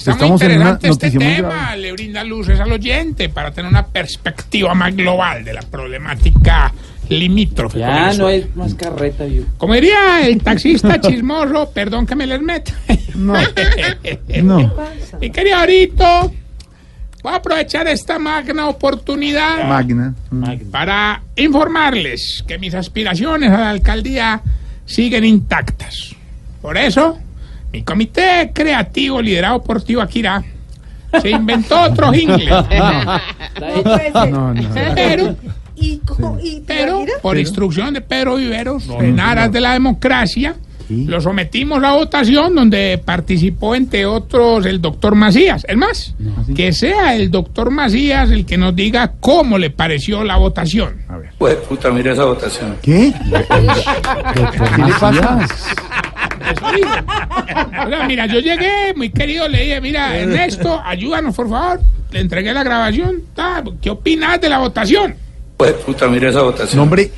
Está muy estamos en una interesante este muy tema, grave. le brinda luces al oyente para tener una perspectiva más global de la problemática limítrofe. Ya no es más carreta, yo. Como diría el taxista chismoso, perdón que me les meta. No, no. Mi querido Ahorito, voy a aprovechar esta magna oportunidad Magna. para informarles que mis aspiraciones a la alcaldía siguen intactas. Por eso, mi comité creativo liderado por Tibaquirá se inventó otro jingle. No, no. Pero, ¿Y, cómo- y pero por instrucción de Pedro Viveros, en aras de la democracia, Sí. lo sometimos a votación donde participó entre otros el doctor Macías. Es más, que sea el doctor Macías el que nos diga cómo le pareció la votación. A ver. Pues puta, mira esa votación. ¿Qué? ¿Qué le pasa? Mira, yo llegué, muy querido, le dije, mira, Ernesto, ayúdanos, por favor. Le entregué la grabación. Ta, ¿Qué opinas de la votación? Pues puta, mira esa votación. No, hombre,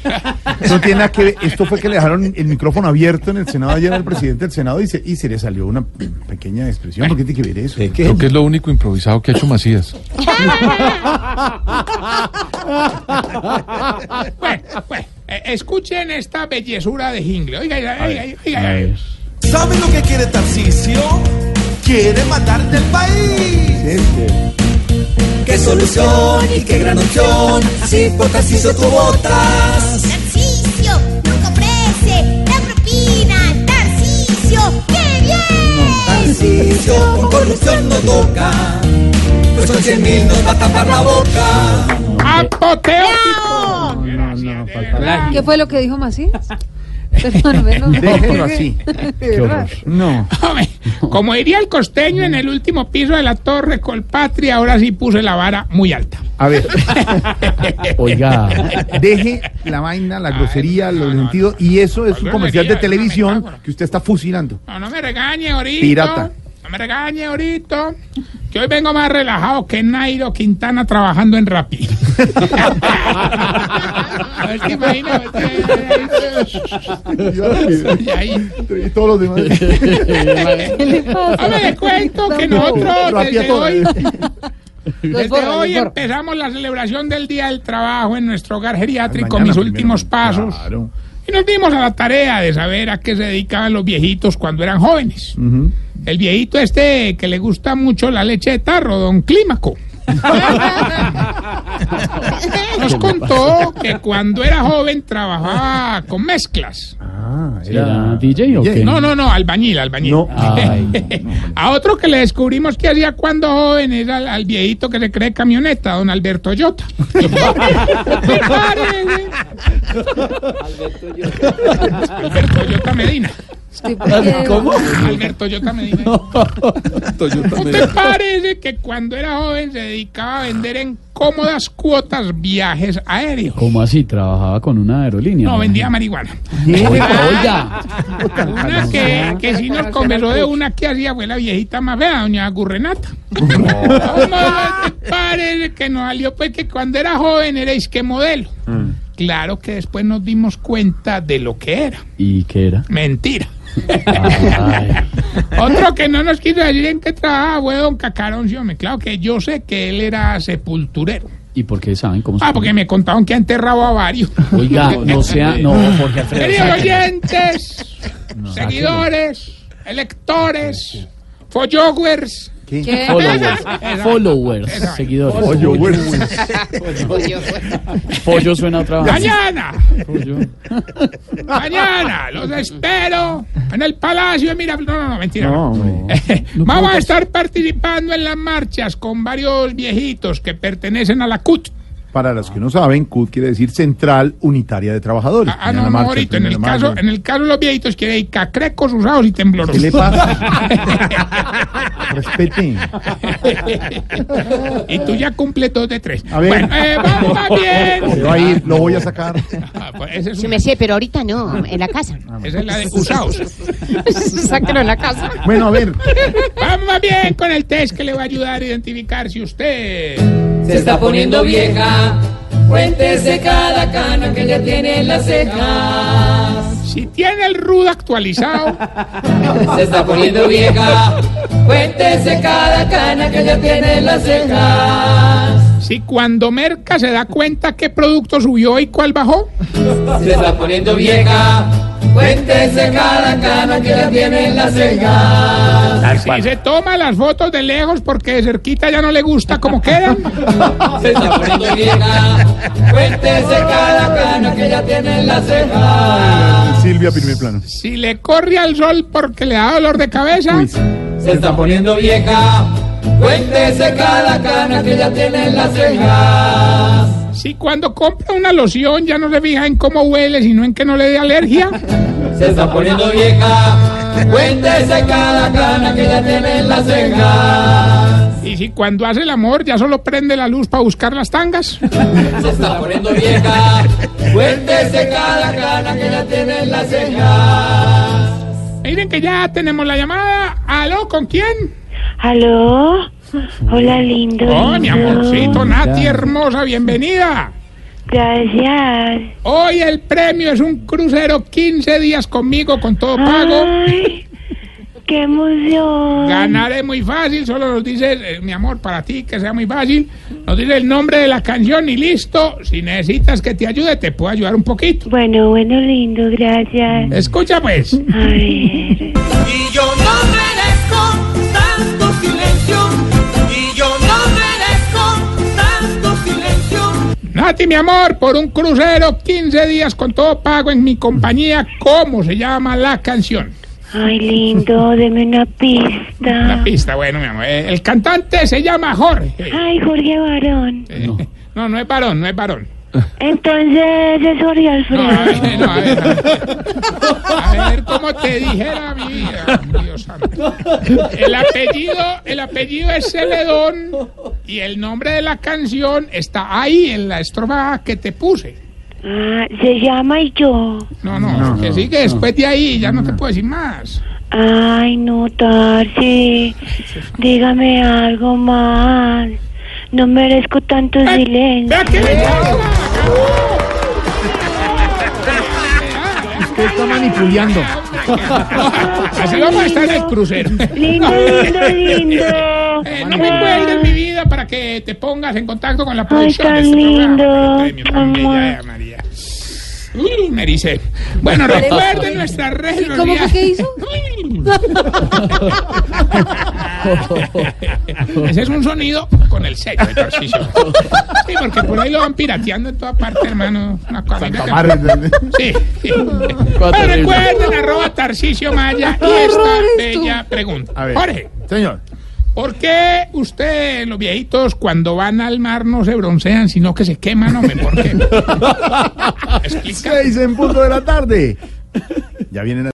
eso no tiene nada que ver. Esto fue que le dejaron el micrófono abierto en el Senado ayer al presidente del Senado y se, y se le salió una pequeña expresión. ¿Por qué tiene que ver eso? Creo que es lo único improvisado que ha hecho Macías. Bueno, bueno, eh, escuchen esta bellezura de jingle. Oiga, oiga, oiga, oiga, oiga. ¿Saben lo que quiere Tarcisio? Quiere matarte el país. qué solución y qué gran opción. Si por Tarcisio tú votas. Tarcisio nunca ofrece la propina. Tarcisio, ¡qué bien! Tarcisio con corrupción no toca. Pues con cien mil nos va a tapar la boca. Apoteótico. No, no, falta ¿Qué fue lo que dijo Macías? Déjelo así. No. Hombre, Como diría el costeño en el último piso de la torre Colpatria, ahora sí puse la vara muy alta. A ver, Oiga, deje la vaina, la grosería, no, los no, sentidos. Y eso es un comercial de televisión que usted está fusilando. No, no me regañe ahorita. Pirata. No me regañe ahorita. Que hoy vengo más relajado que Nairo Quintana trabajando en Rappi. A ver, ¿te imaginas? Y ahí. Y todos los demás. ¿Qué le pasa? Hombre, le cuento que nosotros desde hoy, Los desde hoy empezamos la celebración del Día del Trabajo en nuestro hogar geriátrico, mis últimos pasos. Claro. Y nos dimos a la tarea de saber a qué se dedicaban los viejitos cuando eran jóvenes. El viejito este que le gusta mucho la leche de tarro, don Clímaco. Nos contó que cuando era joven trabajaba con mezclas. Ah, ¿era DJ o qué? No, no, no, albañil, albañil. No. Ay, A otro que le descubrimos que hacía cuando joven era al, al viejito que se cree camioneta, don Alberto Yota. Alberto Yota Medina. Porque- ¿Cómo? Alberto Yota Medina. Toyota ¿No me- te parece que cuando era joven se dedicaba a vender en cómodas cuotas viajes aéreos? ¿Cómo así? ¿Trabajaba con una aerolínea? No, vendía marihuana. Oiga, oiga. Una que, que sí nos conversó de una que hacía fue la viejita más fea, doña Gurrenata. ¿Cómo te parece que nos salió pues que cuando era joven era que modelo? Claro que después nos dimos cuenta de lo que era. ¿Y qué era? Mentira. Otro que no nos quiso decir en qué trabajaba fue don Cacaroncio. Me claro que yo sé que él era sepulturero. ¿Y por qué saben cómo se Ah, porque me contaban que ha enterrado a varios. Oiga, no sea... No, Jorge Alfredo. Queridos sáquenlo. oyentes, seguidores, electores, followers. ¿Qué? ¿Qué? Followers. Followers. Seguidores. Bueno. Pollo suena otra vez. Mañana, Pollo. mañana, los espero en el Palacio de Miraflores. No, no, no, mentira. No, no. hombre. Vamos a estar participando en las marchas con varios viejitos que pertenecen a la CUT. Para los que no saben, CUT quiere decir Central Unitaria de Trabajadores. Ah, Mañana no, no, marcha ahorita. En el, caso, en el caso de los viejitos quiere decir cacrecos usados y temblorosos. ¿Qué le pasa? Respete. y tú ya cumples dos de tres. A ver. Bueno, eh, más bien. Se va a ir, lo voy a sacar. Pues esa es Sí, una- me sé, pero ahorita no, en la casa. esa es la de usados. Sáquelo en la casa. Bueno, a ver. Vamos bien con el test que le va a ayudar a identificar si usted. Se está poniendo vieja Cuéntese cada cana que ya tiene en las cejas. Si tiene el rudo actualizado, Se está poniendo vieja. Cuéntese cada cana que ya tiene en las cejas. Si cuando merca se da cuenta qué producto subió y cuál bajó, Se está poniendo vieja. Cuéntese cada cana que ya tiene en las cejas. si se toma las fotos de lejos porque de cerquita ya no le gusta cómo quedan, Se está poniendo vieja. Cuéntese cada cana que ya tiene en las cejas. Silvia, primer plano. si le corre al sol porque le da dolor de cabeza, Uy, Se está poniendo vieja. Cuéntese cada cana que ya tiene en las cejas. si cuando compra una loción ya no se fija en cómo huele, sino en que no le dé alergia, Se está poniendo vieja. Cuéntese cada cana que ya tiene en las cejas. y si cuando hace el amor ya solo prende la luz para buscar las tangas. Se está poniendo vieja. Cuéntese cada cana que ya tiene en las cejas. Miren que ya tenemos la llamada. ¿Aló? ¿Con quién? ¿Aló? Hola, lindo. Oh, mi amorcito, Nati hermosa, bienvenida. Gracias. Hoy el premio es un crucero 15 días conmigo con todo pago. Ay, qué emoción. Ganar es muy fácil, solo nos dice, eh, mi amor, para ti que sea muy fácil, nos dice el nombre de la canción y listo. Si necesitas que te ayude, te puedo ayudar un poquito. Bueno, bueno, lindo, gracias. Escucha pues. A ver. Y yo Nati, mi amor, por un crucero 15 días con todo pago en mi compañía, ¿cómo se llama la canción? Ay, lindo, deme una pista. pista, bueno, mi amor. El cantante se llama Jorge. Ay, Jorge Barón. Eh, No, no es varón, no es varón. Entonces es Jorge No, a Alfredo. ver, no, a ver, a ver. A ver, cómo te dijera mi vida, Dios santo. El apellido, el apellido es Celedón y el nombre de la canción está ahí en la estrofa que te puse. Ah, se llama y yo. No, no, que sí que después de ahí ya no te puedo decir más. Ay, no, Tarsi. Dígame algo más. No merezco tanto silencio. Vea que le Usted está manipulando. Así vamos a estar en el crucero. Lindo, lindo, lindo. Eh, no me cuelgues mi vida para que te pongas en contacto con la Ay, producción de tan este lindo. programa. Premio tan Amor. bella, María. Uy, me dice. Bueno, recuerden nuestras redes ¿Cómo fue que hizo? Ese es un sonido con el sello de Tarcisio. Sí, porque por ahí lo van pirateando en toda parte, hermano. Una cosa. Sí, sí. Pero recuerden, arroba Tarcisio Maya y esta bella pregunta. A ver. Jorge, Señor. ¿Por qué usted, los viejitos, cuando van al mar no se broncean, sino que se queman, hombre? ¿Por qué? Seis en punto de la tarde. Ya vienen a